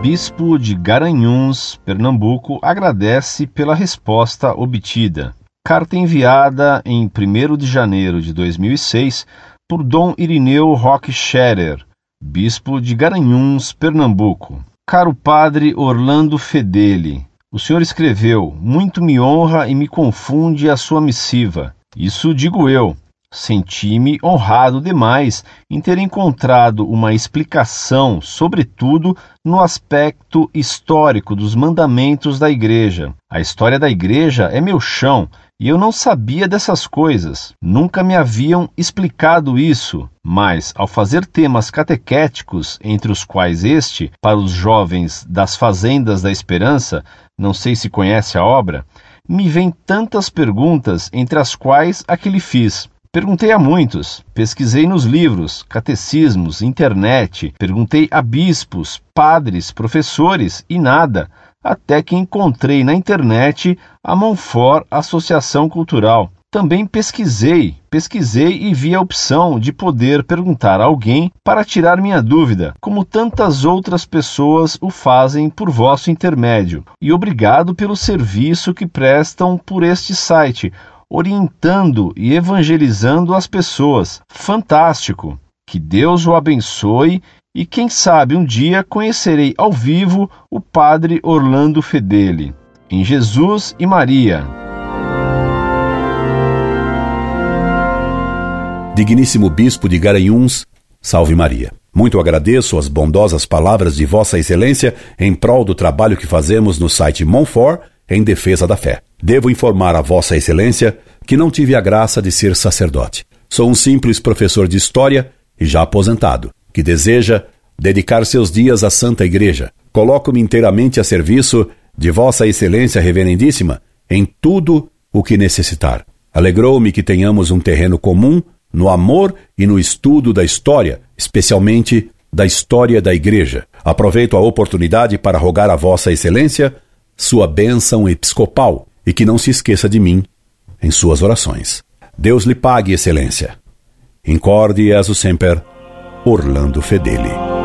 Bispo de Garanhuns, Pernambuco, agradece pela resposta obtida. Carta enviada em 1 de janeiro de 2006 por Dom Irineu Roque Scherer, Bispo de Garanhuns, Pernambuco. Caro Padre Orlando Fedeli, o senhor escreveu: Muito me honra e me confunde a sua missiva. Isso digo eu. Senti-me honrado demais em ter encontrado uma explicação, sobretudo no aspecto histórico dos mandamentos da Igreja. A história da Igreja é meu chão e eu não sabia dessas coisas. Nunca me haviam explicado isso. Mas, ao fazer temas catequéticos, entre os quais este, para os jovens das Fazendas da Esperança, não sei se conhece a obra, me vêm tantas perguntas, entre as quais a que lhe fiz. Perguntei a muitos, pesquisei nos livros, catecismos, internet, perguntei a bispos, padres, professores e nada, até que encontrei na internet a Monfort Associação Cultural. Também pesquisei, pesquisei e vi a opção de poder perguntar a alguém para tirar minha dúvida, como tantas outras pessoas o fazem por vosso intermédio. E obrigado pelo serviço que prestam por este site orientando e evangelizando as pessoas. Fantástico! Que Deus o abençoe e quem sabe um dia conhecerei ao vivo o Padre Orlando Fedeli. Em Jesus e Maria. Digníssimo Bispo de Garanhuns, salve Maria. Muito agradeço as bondosas palavras de Vossa Excelência em prol do trabalho que fazemos no site Monfort em defesa da fé. Devo informar a Vossa Excelência que não tive a graça de ser sacerdote. Sou um simples professor de história e já aposentado, que deseja dedicar seus dias à Santa Igreja. Coloco-me inteiramente a serviço de Vossa Excelência Reverendíssima em tudo o que necessitar. Alegrou-me que tenhamos um terreno comum no amor e no estudo da história, especialmente da história da Igreja. Aproveito a oportunidade para rogar a Vossa Excelência sua bênção episcopal e que não se esqueça de mim em suas orações. Deus lhe pague, Excelência. Incorde e semper, Orlando Fedeli.